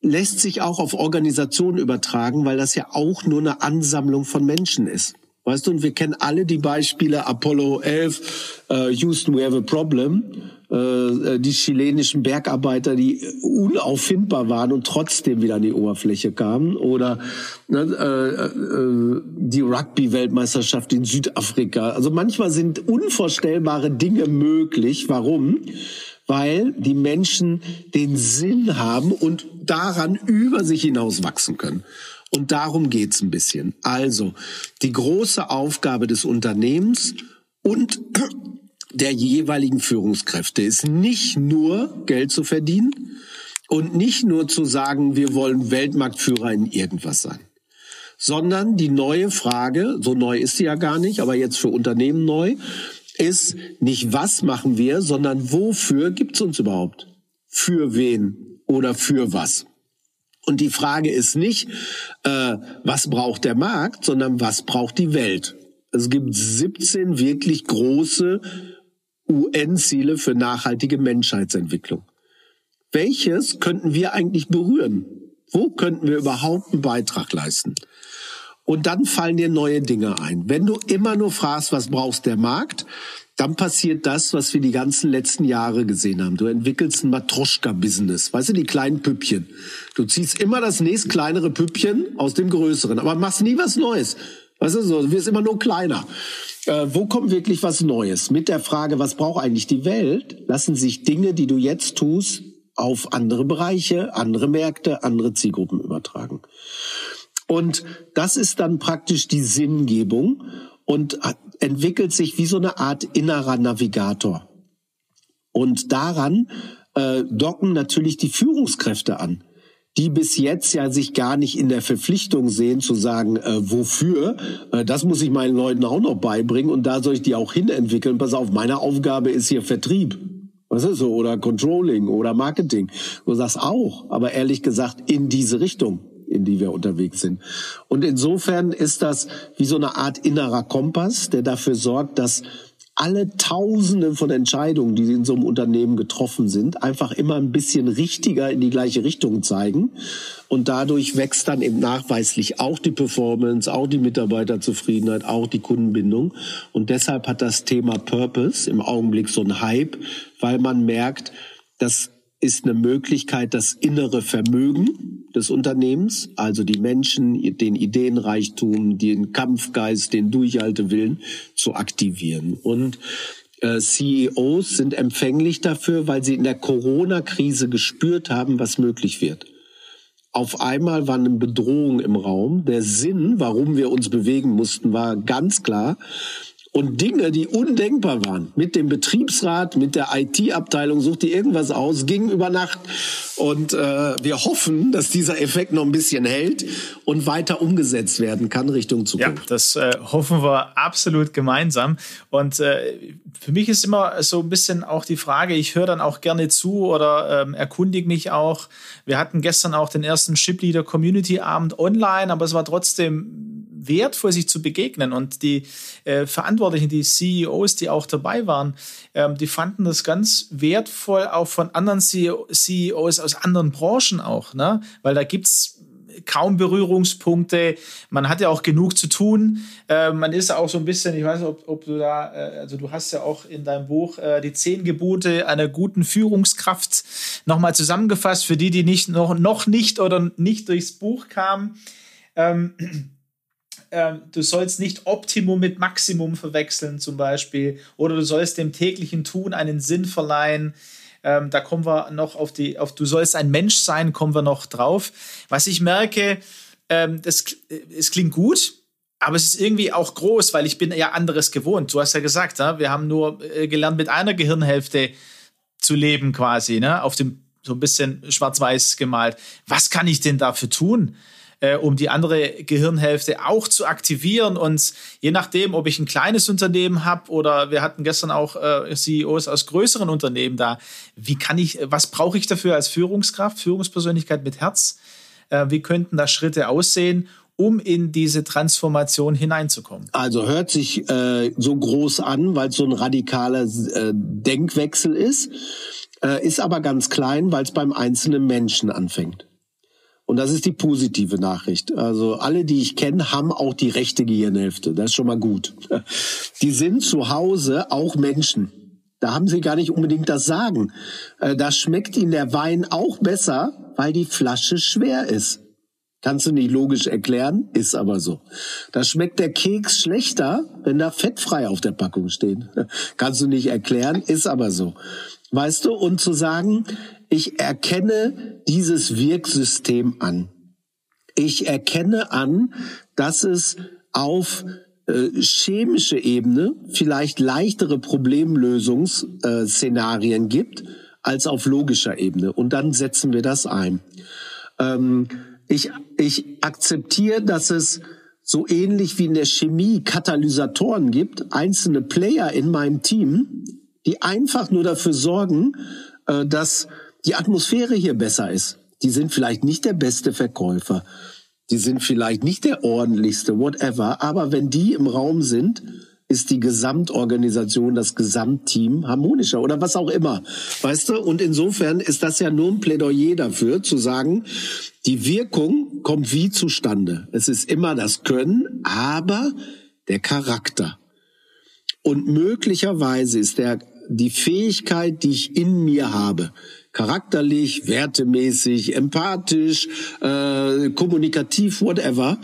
lässt sich auch auf Organisationen übertragen, weil das ja auch nur eine Ansammlung von Menschen ist. Weißt du, und wir kennen alle die Beispiele Apollo 11, äh, Houston, we have a problem, äh, die chilenischen Bergarbeiter, die unauffindbar waren und trotzdem wieder an die Oberfläche kamen, oder ne, äh, äh, die Rugby-Weltmeisterschaft in Südafrika. Also manchmal sind unvorstellbare Dinge möglich. Warum? Weil die Menschen den Sinn haben und daran über sich hinaus wachsen können. Und darum geht's ein bisschen. Also die große Aufgabe des Unternehmens und der jeweiligen Führungskräfte ist nicht nur Geld zu verdienen und nicht nur zu sagen, wir wollen Weltmarktführer in irgendwas sein, sondern die neue Frage, so neu ist sie ja gar nicht, aber jetzt für Unternehmen neu, ist nicht was machen wir, sondern wofür gibt's uns überhaupt? Für wen oder für was? Und die Frage ist nicht, äh, was braucht der Markt, sondern was braucht die Welt? Es gibt 17 wirklich große UN-Ziele für nachhaltige Menschheitsentwicklung. Welches könnten wir eigentlich berühren? Wo könnten wir überhaupt einen Beitrag leisten? Und dann fallen dir neue Dinge ein. Wenn du immer nur fragst, was brauchst der Markt, dann passiert das, was wir die ganzen letzten Jahre gesehen haben. Du entwickelst ein Matroschka-Business. Weißt du, die kleinen Püppchen. Du ziehst immer das nächst kleinere Püppchen aus dem größeren, aber machst nie was Neues. Weißt du, so, du wirst immer nur kleiner. äh, wo kommt wirklich was Neues? Mit der Frage, was braucht eigentlich die Welt, lassen sich Dinge, die du jetzt tust, auf andere Bereiche, andere Märkte, andere Zielgruppen übertragen. Und das ist dann praktisch die Sinngebung und entwickelt sich wie so eine Art innerer Navigator. Und daran äh, docken natürlich die Führungskräfte an die bis jetzt ja sich gar nicht in der Verpflichtung sehen zu sagen, äh, wofür, äh, das muss ich meinen Leuten auch noch beibringen und da soll ich die auch hinentwickeln. Pass auf, meine Aufgabe ist hier Vertrieb. Was ist so? Oder Controlling oder Marketing. Du sagst auch, aber ehrlich gesagt in diese Richtung in die wir unterwegs sind. Und insofern ist das wie so eine Art innerer Kompass, der dafür sorgt, dass alle Tausende von Entscheidungen, die in so einem Unternehmen getroffen sind, einfach immer ein bisschen richtiger in die gleiche Richtung zeigen. Und dadurch wächst dann eben nachweislich auch die Performance, auch die Mitarbeiterzufriedenheit, auch die Kundenbindung. Und deshalb hat das Thema Purpose im Augenblick so einen Hype, weil man merkt, dass ist eine Möglichkeit, das innere Vermögen des Unternehmens, also die Menschen, den Ideenreichtum, den Kampfgeist, den Durchhaltewillen zu aktivieren. Und äh, CEOs sind empfänglich dafür, weil sie in der Corona-Krise gespürt haben, was möglich wird. Auf einmal war eine Bedrohung im Raum. Der Sinn, warum wir uns bewegen mussten, war ganz klar und Dinge, die undenkbar waren, mit dem Betriebsrat, mit der IT-Abteilung, sucht die irgendwas aus, ging über Nacht. Und äh, wir hoffen, dass dieser Effekt noch ein bisschen hält und weiter umgesetzt werden kann Richtung Zukunft. Ja, das äh, hoffen wir absolut gemeinsam. Und äh, für mich ist immer so ein bisschen auch die Frage, ich höre dann auch gerne zu oder ähm, erkundige mich auch. Wir hatten gestern auch den ersten Ship Leader Community Abend online, aber es war trotzdem wertvoll, sich zu begegnen. Und die äh, Verantwortlichen, die CEOs, die auch dabei waren, ähm, die fanden das ganz wertvoll, auch von anderen CEO, CEOs aus anderen Branchen auch, ne? Weil da gibt's kaum Berührungspunkte. Man hat ja auch genug zu tun. Äh, man ist auch so ein bisschen, ich weiß nicht, ob, ob du da, äh, also du hast ja auch in deinem Buch äh, die zehn Gebote einer guten Führungskraft nochmal zusammengefasst, für die, die nicht noch, noch nicht oder nicht durchs Buch kamen. Ähm, ähm, du sollst nicht Optimum mit Maximum verwechseln zum Beispiel oder du sollst dem täglichen Tun einen Sinn verleihen. Ähm, da kommen wir noch auf die, auf du sollst ein Mensch sein, kommen wir noch drauf. Was ich merke, ähm, das, äh, es klingt gut, aber es ist irgendwie auch groß, weil ich bin ja anderes gewohnt. Du hast ja gesagt, ne? wir haben nur äh, gelernt, mit einer Gehirnhälfte zu leben quasi, ne? auf dem so ein bisschen schwarz-weiß gemalt. Was kann ich denn dafür tun? Äh, um die andere Gehirnhälfte auch zu aktivieren. Und je nachdem, ob ich ein kleines Unternehmen habe oder wir hatten gestern auch äh, CEOs aus größeren Unternehmen da, wie kann ich, was brauche ich dafür als Führungskraft, Führungspersönlichkeit mit Herz? Äh, wie könnten da Schritte aussehen? um in diese Transformation hineinzukommen? Also hört sich äh, so groß an, weil es so ein radikaler äh, Denkwechsel ist, äh, ist aber ganz klein, weil es beim einzelnen Menschen anfängt. Und das ist die positive Nachricht. Also alle, die ich kenne, haben auch die rechte Gehirnhälfte. Das ist schon mal gut. Die sind zu Hause auch Menschen. Da haben sie gar nicht unbedingt das Sagen. Äh, da schmeckt ihnen der Wein auch besser, weil die Flasche schwer ist. Kannst du nicht logisch erklären, ist aber so. Da schmeckt der Keks schlechter, wenn da fettfrei auf der Packung steht. Kannst du nicht erklären, ist aber so. Weißt du, und zu sagen, ich erkenne dieses Wirksystem an. Ich erkenne an, dass es auf äh, chemische Ebene vielleicht leichtere Problemlösungsszenarien gibt als auf logischer Ebene. Und dann setzen wir das ein. Ähm, ich, ich akzeptiere, dass es so ähnlich wie in der Chemie Katalysatoren gibt, einzelne Player in meinem Team, die einfach nur dafür sorgen, äh, dass die Atmosphäre hier besser ist. Die sind vielleicht nicht der beste Verkäufer, die sind vielleicht nicht der ordentlichste, whatever, aber wenn die im Raum sind, ist die Gesamtorganisation, das Gesamtteam harmonischer oder was auch immer. Weißt du? Und insofern ist das ja nur ein Plädoyer dafür, zu sagen, die Wirkung kommt wie zustande. Es ist immer das Können, aber der Charakter. Und möglicherweise ist der, die Fähigkeit, die ich in mir habe, charakterlich, wertemäßig, empathisch, äh, kommunikativ, whatever,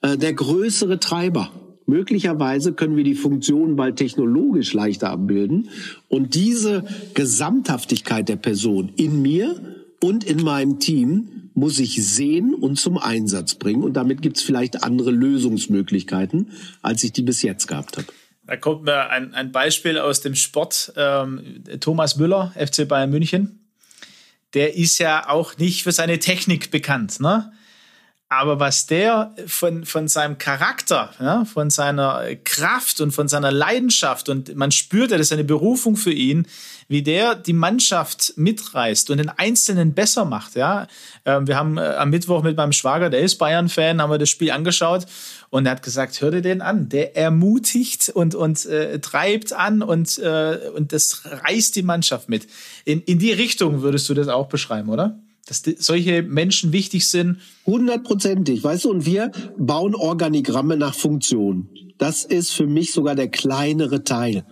äh, der größere Treiber. Möglicherweise können wir die Funktionen bald technologisch leichter abbilden und diese Gesamthaftigkeit der Person in mir und in meinem Team muss ich sehen und zum Einsatz bringen. Und damit gibt es vielleicht andere Lösungsmöglichkeiten, als ich die bis jetzt gehabt habe. Da kommt mir ein, ein Beispiel aus dem Sport. Ähm, Thomas Müller, FC Bayern München. Der ist ja auch nicht für seine Technik bekannt. Ne? Aber was der von, von seinem Charakter, ja, von seiner Kraft und von seiner Leidenschaft und man spürt, das ist eine Berufung für ihn, wie der die Mannschaft mitreißt und den Einzelnen besser macht. Ja, ähm, wir haben äh, am Mittwoch mit meinem Schwager, der ist Bayern-Fan, haben wir das Spiel angeschaut und er hat gesagt, hör dir den an. Der ermutigt und, und äh, treibt an und, äh, und das reißt die Mannschaft mit. In, in die Richtung würdest du das auch beschreiben, oder? dass solche Menschen wichtig sind? Hundertprozentig, weißt du, und wir bauen Organigramme nach Funktion. Das ist für mich sogar der kleinere Teil.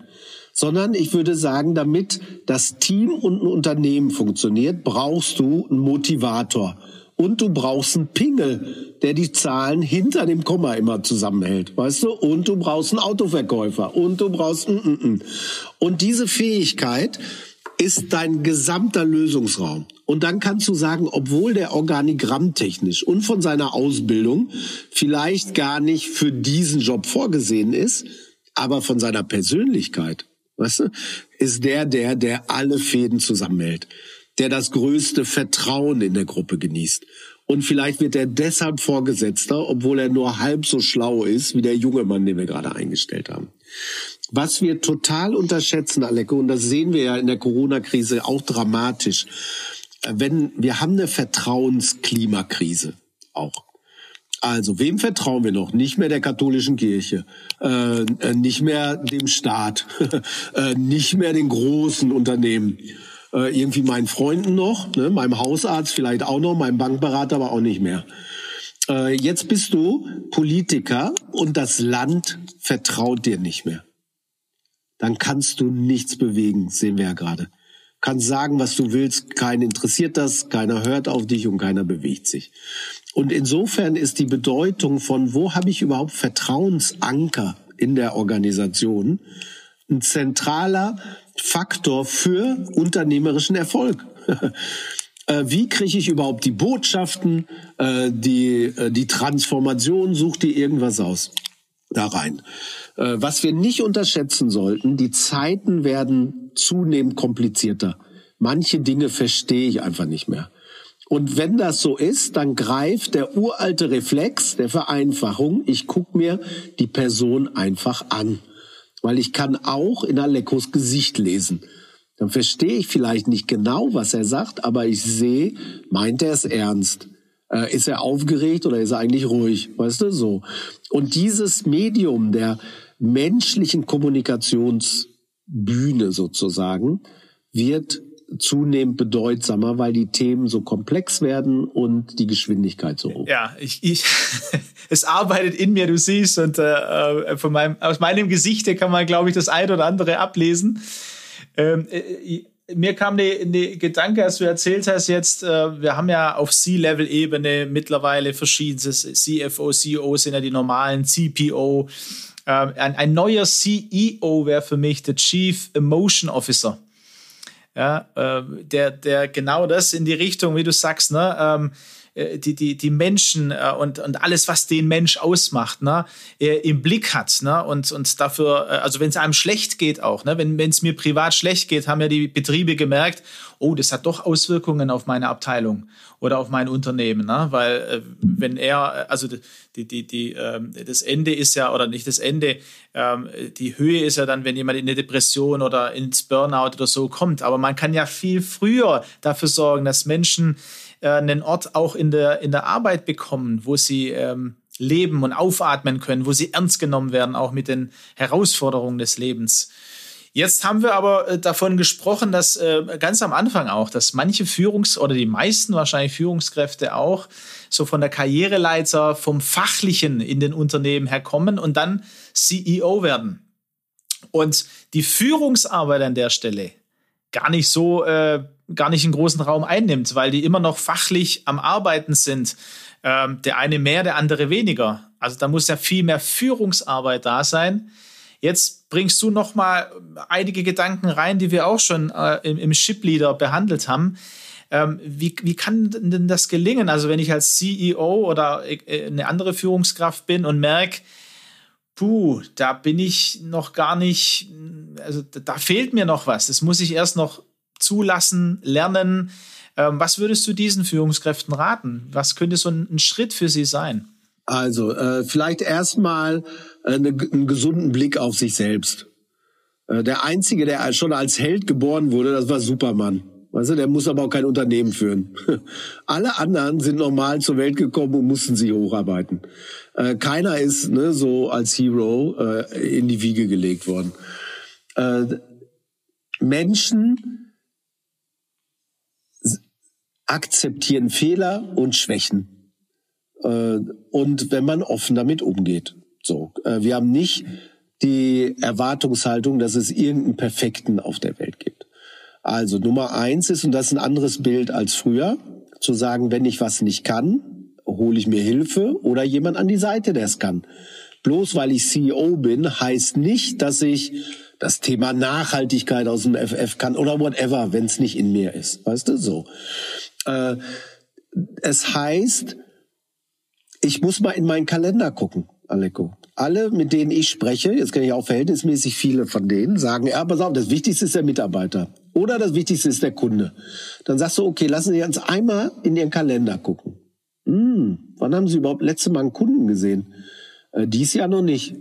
Sondern ich würde sagen, damit das Team und ein Unternehmen funktioniert, brauchst du einen Motivator. Und du brauchst einen Pingel, der die Zahlen hinter dem Komma immer zusammenhält, weißt du? Und du brauchst einen Autoverkäufer. Und du brauchst ein, ein, ein. Und diese Fähigkeit, ist dein gesamter Lösungsraum. Und dann kannst du sagen, obwohl der organigrammtechnisch und von seiner Ausbildung vielleicht gar nicht für diesen Job vorgesehen ist, aber von seiner Persönlichkeit, weißt du, ist der der, der alle Fäden zusammenhält, der das größte Vertrauen in der Gruppe genießt. Und vielleicht wird er deshalb Vorgesetzter, obwohl er nur halb so schlau ist wie der junge Mann, den wir gerade eingestellt haben. Was wir total unterschätzen, Aleko, und das sehen wir ja in der Corona-Krise auch dramatisch, wenn wir haben eine Vertrauensklimakrise auch. Also, wem vertrauen wir noch? Nicht mehr der katholischen Kirche, äh, äh nicht mehr dem Staat, äh, nicht mehr den großen Unternehmen. Äh, irgendwie meinen Freunden noch, ne, meinem Hausarzt vielleicht auch noch, meinem Bankberater aber auch nicht mehr. Äh, jetzt bist du Politiker und das Land vertraut dir nicht mehr dann kannst du nichts bewegen, sehen wir ja gerade. Kannst sagen, was du willst, keinen interessiert das, keiner hört auf dich und keiner bewegt sich. Und insofern ist die Bedeutung von, wo habe ich überhaupt Vertrauensanker in der Organisation, ein zentraler Faktor für unternehmerischen Erfolg. Äh, wie kriege ich überhaupt die Botschaften, äh, die, äh, die Transformation, sucht die irgendwas aus da rein. Was wir nicht unterschätzen sollten, die Zeiten werden zunehmend komplizierter. Manche Dinge verstehe ich einfach nicht mehr. Und wenn das so ist, dann greift der uralte Reflex der Vereinfachung. Ich gucke mir die Person einfach an. Weil ich kann auch in Alekos Gesicht lesen. Dann verstehe ich vielleicht nicht genau, was er sagt, aber ich sehe, meint er es ernst. Äh, ist er aufgeregt oder ist er eigentlich ruhig? Weißt du, so. Und dieses Medium der menschlichen Kommunikationsbühne sozusagen wird zunehmend bedeutsamer, weil die Themen so komplex werden und die Geschwindigkeit so hoch. Ja, ich, ich es arbeitet in mir, du siehst, und äh, äh von meinem, aus meinem Gesicht kann man, glaube ich, das ein oder andere ablesen. Ähm, äh, mir kam der Gedanke, als du erzählt hast jetzt, äh, wir haben ja auf C-Level-Ebene mittlerweile verschiedene CFO, CEO sind ja die normalen, CPO. Äh, ein, ein neuer CEO wäre für mich der Chief Emotion Officer. Ja, äh, der, der genau das in die Richtung, wie du sagst, ne, ähm, äh, die, die, die Menschen äh, und, und alles, was den Mensch ausmacht, ne, äh, im Blick hat. Ne, und, und dafür, also wenn es einem schlecht geht auch, ne, wenn es mir privat schlecht geht, haben ja die Betriebe gemerkt, oh, das hat doch Auswirkungen auf meine Abteilung oder auf mein Unternehmen, ne? weil äh, wenn er, also die, die, die, ähm, das Ende ist ja, oder nicht das Ende, ähm, die Höhe ist ja dann, wenn jemand in eine Depression oder ins Burnout oder so kommt, aber man kann ja viel früher dafür sorgen, dass Menschen äh, einen Ort auch in der, in der Arbeit bekommen, wo sie ähm, leben und aufatmen können, wo sie ernst genommen werden, auch mit den Herausforderungen des Lebens. Jetzt haben wir aber äh, davon gesprochen, dass äh, ganz am Anfang auch, dass manche Führungs- oder die meisten wahrscheinlich Führungskräfte auch so von der Karriereleiter vom Fachlichen in den Unternehmen herkommen und dann CEO werden. Und die Führungsarbeit an der Stelle gar nicht so äh, gar nicht einen großen Raum einnimmt, weil die immer noch fachlich am Arbeiten sind. Ähm, der eine mehr, der andere weniger. Also da muss ja viel mehr Führungsarbeit da sein. Jetzt bringst du noch mal einige Gedanken rein, die wir auch schon äh, im, im Shipleader behandelt haben. Ähm, wie, wie kann denn das gelingen? Also wenn ich als CEO oder äh, eine andere Führungskraft bin und merke, puh, da bin ich noch gar nicht, also da fehlt mir noch was. Das muss ich erst noch zulassen, lernen. Ähm, was würdest du diesen Führungskräften raten? Was könnte so ein, ein Schritt für sie sein? Also äh, vielleicht erstmal äh, einen gesunden Blick auf sich selbst. Äh, der einzige, der schon als Held geboren wurde, das war Superman. Weißt du, der muss aber auch kein Unternehmen führen. Alle anderen sind normal zur Welt gekommen und mussten sich hocharbeiten. Äh, keiner ist ne, so als Hero äh, in die Wiege gelegt worden. Äh, Menschen akzeptieren Fehler und Schwächen. Äh, und wenn man offen damit umgeht. So, äh, wir haben nicht die Erwartungshaltung, dass es irgendeinen Perfekten auf der Welt gibt. Also Nummer eins ist, und das ist ein anderes Bild als früher, zu sagen, wenn ich was nicht kann, hole ich mir Hilfe oder jemand an die Seite, der es kann. Bloß weil ich CEO bin, heißt nicht, dass ich das Thema Nachhaltigkeit aus dem FF kann oder whatever, wenn es nicht in mir ist. Weißt du, so. Äh, es heißt, ich muss mal in meinen Kalender gucken, Aleko. Alle, mit denen ich spreche, jetzt kenne ich auch verhältnismäßig viele von denen, sagen, ja, pass auf, das Wichtigste ist der Mitarbeiter. Oder das Wichtigste ist der Kunde. Dann sagst du, okay, lassen Sie uns einmal in Ihren Kalender gucken. Hm, wann haben Sie überhaupt letzte Mal einen Kunden gesehen? Äh, dies Jahr noch nicht.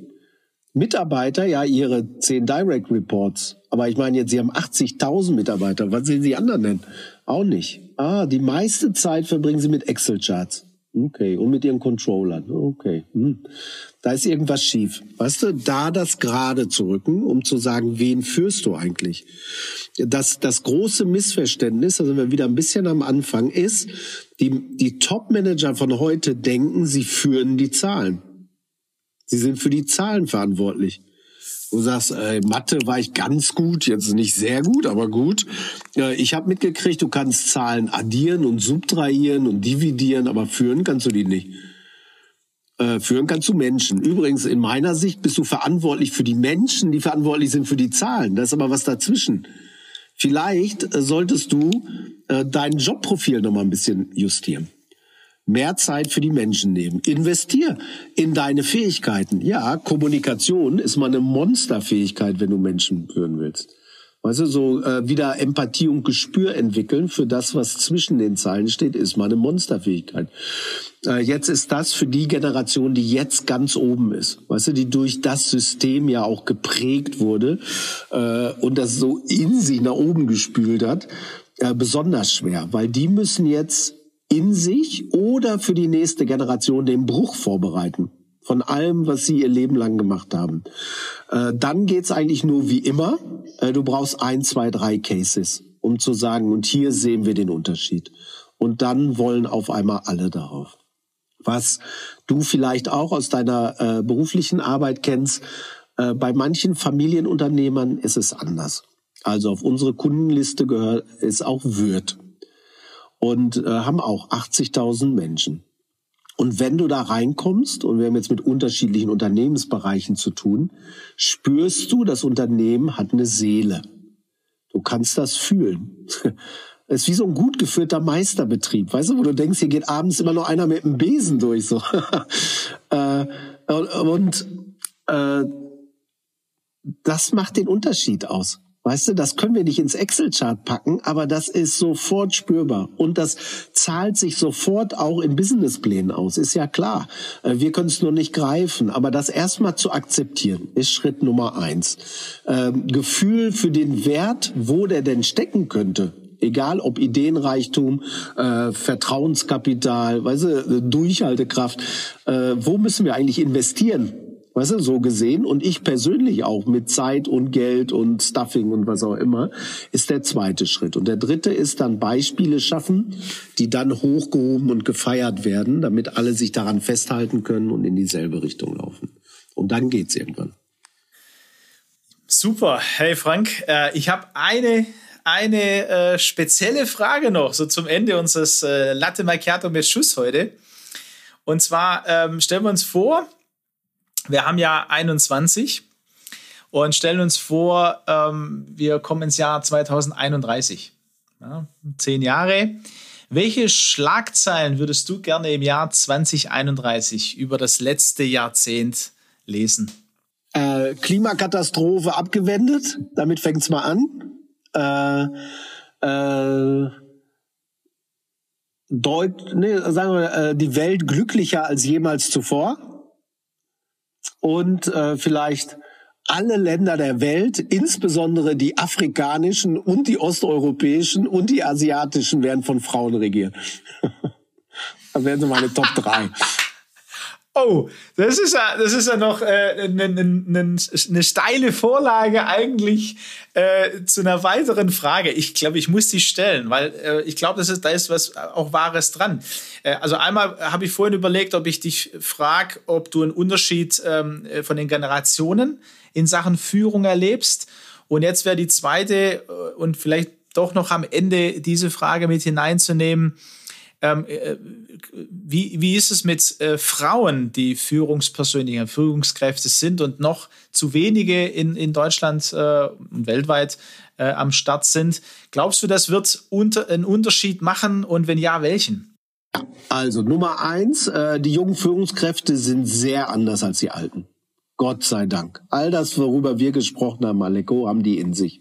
Mitarbeiter, ja, Ihre zehn Direct Reports. Aber ich meine jetzt, Sie haben 80.000 Mitarbeiter. Was sehen Sie anderen denn? Auch nicht. Ah, die meiste Zeit verbringen Sie mit Excel-Charts. Okay, und mit Ihren Controllern. Okay. Hm da ist irgendwas schief. Weißt du, da das gerade zu rücken, um zu sagen, wen führst du eigentlich? Das, das große Missverständnis, sind wir wieder ein bisschen am Anfang, ist, die, die Top-Manager von heute denken, sie führen die Zahlen. Sie sind für die Zahlen verantwortlich. Du sagst, äh, Mathe war ich ganz gut, jetzt nicht sehr gut, aber gut. Äh, ich habe mitgekriegt, du kannst Zahlen addieren und subtrahieren und dividieren, aber führen kannst du die nicht äh, führen kann zu Menschen. Übrigens, in meiner Sicht bist du verantwortlich für die Menschen, die verantwortlich sind für die Zahlen. Da ist aber was dazwischen. Vielleicht äh, solltest du äh, dein Jobprofil noch mal ein bisschen justieren. Mehr Zeit für die Menschen nehmen. Investier in deine Fähigkeiten. Ja, Kommunikation ist mal eine Monsterfähigkeit, wenn du Menschen führen willst. Weißt du, so äh, wieder Empathie und Gespür entwickeln für das, was zwischen den Zeilen steht, ist mal eine Monsterfähigkeit. Äh, jetzt ist das für die Generation, die jetzt ganz oben ist, weißt du, die durch das System ja auch geprägt wurde äh, und das so in sich nach oben gespült hat, äh, besonders schwer, weil die müssen jetzt in sich oder für die nächste Generation den Bruch vorbereiten von allem, was sie ihr Leben lang gemacht haben. Äh, dann geht's eigentlich nur wie immer. Äh, du brauchst ein, zwei, drei Cases, um zu sagen, und hier sehen wir den Unterschied. Und dann wollen auf einmal alle darauf. Was du vielleicht auch aus deiner äh, beruflichen Arbeit kennst, äh, bei manchen Familienunternehmern ist es anders. Also auf unsere Kundenliste gehört ist auch Würth und äh, haben auch 80.000 Menschen. Und wenn du da reinkommst, und wir haben jetzt mit unterschiedlichen Unternehmensbereichen zu tun, spürst du, das Unternehmen hat eine Seele. Du kannst das fühlen. Es ist wie so ein gut geführter Meisterbetrieb, weißt du, wo du denkst, hier geht abends immer noch einer mit dem Besen durch, so. Äh, und äh, das macht den Unterschied aus. Weißt du, das können wir nicht ins Excel-Chart packen, aber das ist sofort spürbar. Und das zahlt sich sofort auch in Businessplänen aus, ist ja klar. Äh, wir können es nur nicht greifen, aber das erstmal zu akzeptieren, ist Schritt Nummer eins. Ähm, Gefühl für den Wert, wo der denn stecken könnte, egal ob Ideenreichtum, äh, Vertrauenskapital, weißt du, Durchhaltekraft, äh, wo müssen wir eigentlich investieren? Weißt du, so gesehen. Und ich persönlich auch mit Zeit und Geld und Stuffing und was auch immer, ist der zweite Schritt. Und der dritte ist dann Beispiele schaffen, die dann hochgehoben und gefeiert werden, damit alle sich daran festhalten können und in dieselbe Richtung laufen. Und dann geht's irgendwann. Super. Hey Frank, äh, ich habe eine eine äh, spezielle Frage noch, so zum Ende unseres äh, Latte Macchiato mit Schuss heute. Und zwar ähm, stellen wir uns vor, wir haben ja 21 und stellen uns vor, ähm, wir kommen ins Jahr 2031. Ja, zehn Jahre. Welche Schlagzeilen würdest du gerne im Jahr 2031 über das letzte Jahrzehnt lesen? Äh, Klimakatastrophe abgewendet, damit fängt es mal an. Äh, äh, Deut nee, sagen wir, äh, die Welt glücklicher als jemals zuvor. Und äh, vielleicht alle Länder der Welt, insbesondere die afrikanischen und die osteuropäischen und die asiatischen, werden von Frauen regiert. das wären so meine Top 3. Oh, das ist ja, das ist ja noch eine äh, ne, ne, ne, ne steile Vorlage eigentlich äh, zu einer weiteren Frage. Ich glaube, ich muss sie stellen, weil äh, ich glaube, ist, da ist was auch Wahres dran. Äh, also einmal habe ich vorhin überlegt, ob ich dich frage, ob du einen Unterschied ähm, äh, von den Generationen in Sachen Führung erlebst. Und jetzt wäre die zweite äh, und vielleicht doch noch am Ende diese Frage mit hineinzunehmen ähm, äh, wie, wie ist es mit äh, Frauen, die Führungspersönliche, Führungskräfte sind und noch zu wenige in, in Deutschland äh, und weltweit äh, am Start sind? Glaubst du, das wird unter, einen Unterschied machen und wenn ja, welchen? Also Nummer eins, äh, die jungen Führungskräfte sind sehr anders als die alten. Gott sei Dank. All das, worüber wir gesprochen haben, Aleko, haben die in sich.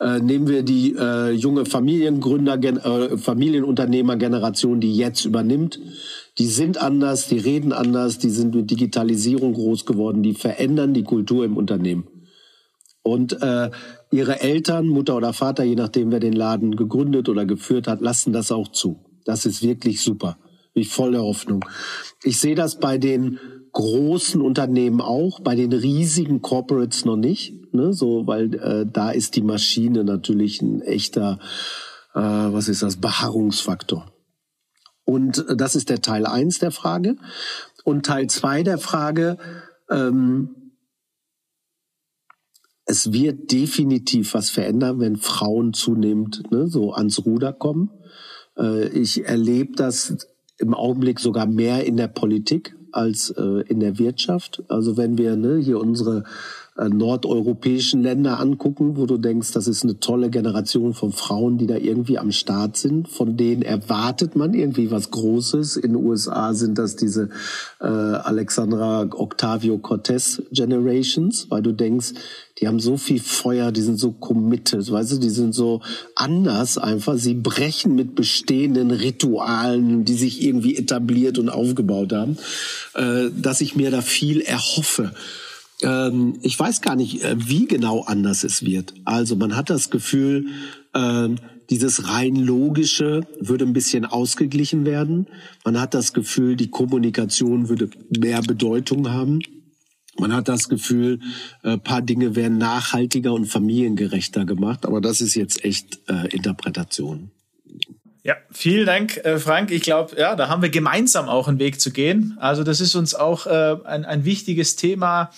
Äh, nehmen wir die äh, junge Familiengründer, äh, Familienunternehmergeneration, die jetzt übernimmt. Die sind anders, die reden anders, die sind mit Digitalisierung groß geworden, die verändern die Kultur im Unternehmen. Und äh, ihre Eltern, Mutter oder Vater, je nachdem, wer den Laden gegründet oder geführt hat, lassen das auch zu. Das ist wirklich super. Bin ich voller Hoffnung. Ich sehe das bei den großen Unternehmen auch, bei den riesigen Corporates noch nicht. Ne? So, weil äh, da ist die Maschine natürlich ein echter, äh, was ist das, Beharrungsfaktor. Und äh, das ist der Teil eins der Frage. Und Teil zwei der Frage, ähm, es wird definitiv was verändern, wenn Frauen zunehmend ne, so ans Ruder kommen. Äh, ich erlebe das im Augenblick sogar mehr in der Politik als äh, in der Wirtschaft. Also wenn wir ne, hier unsere äh, nordeuropäischen Länder angucken, wo du denkst, das ist eine tolle Generation von Frauen, die da irgendwie am Start sind. Von denen erwartet man irgendwie was Großes. In den USA sind das diese äh, Alexandra Octavio Cortez Generations, weil du denkst, die haben so viel Feuer, die sind so committed, weißt du, die sind so anders einfach. Sie brechen mit bestehenden Ritualen, die sich irgendwie etabliert und aufgebaut haben, äh, dass ich mir da viel erhoffe ähm, ich weiß gar nicht, äh, wie genau anders es wird. Also man hat das Gefühl, äh, dieses rein logische würde ein bisschen ausgeglichen werden. Man hat das Gefühl, die Kommunikation würde mehr Bedeutung haben. Man hat das Gefühl, ein äh, paar Dinge werden nachhaltiger und familiengerechter gemacht, aber das ist jetzt echt äh, Interpretation. Ja, vielen Dank, äh, Frank. Ich glaube, ja, da haben wir gemeinsam auch einen Weg zu gehen. Also das ist uns auch äh, ein, ein wichtiges Thema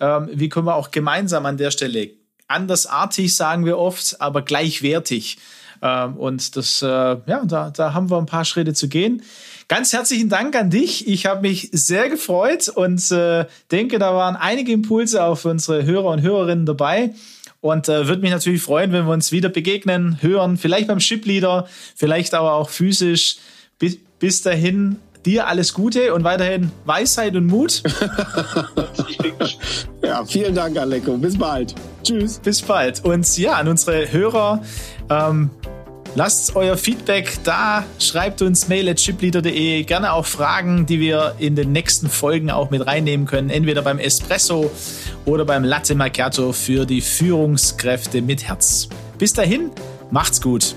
ähm, wie können wir auch gemeinsam an der Stelle andersartig, sagen wir oft, aber gleichwertig. Ähm, und das, äh, ja, da, da haben wir ein paar Schritte zu gehen. Ganz herzlichen Dank an dich. Ich habe mich sehr gefreut und äh, denke, da waren einige Impulse für unsere Hörer und Hörerinnen dabei. Und äh, würde mich natürlich freuen, wenn wir uns wieder begegnen, hören, vielleicht beim Shipleader, vielleicht aber auch physisch. Bis, bis dahin, dir alles Gute und weiterhin Weisheit und Mut. ja, vielen Dank, Aleko. Bis bald. Tschüss. Bis bald. Und ja, an unsere Hörer, ähm, Lasst euer Feedback da, schreibt uns mail at chipleader.de, gerne auch Fragen, die wir in den nächsten Folgen auch mit reinnehmen können, entweder beim Espresso oder beim Latte Macchiato für die Führungskräfte mit Herz. Bis dahin, macht's gut.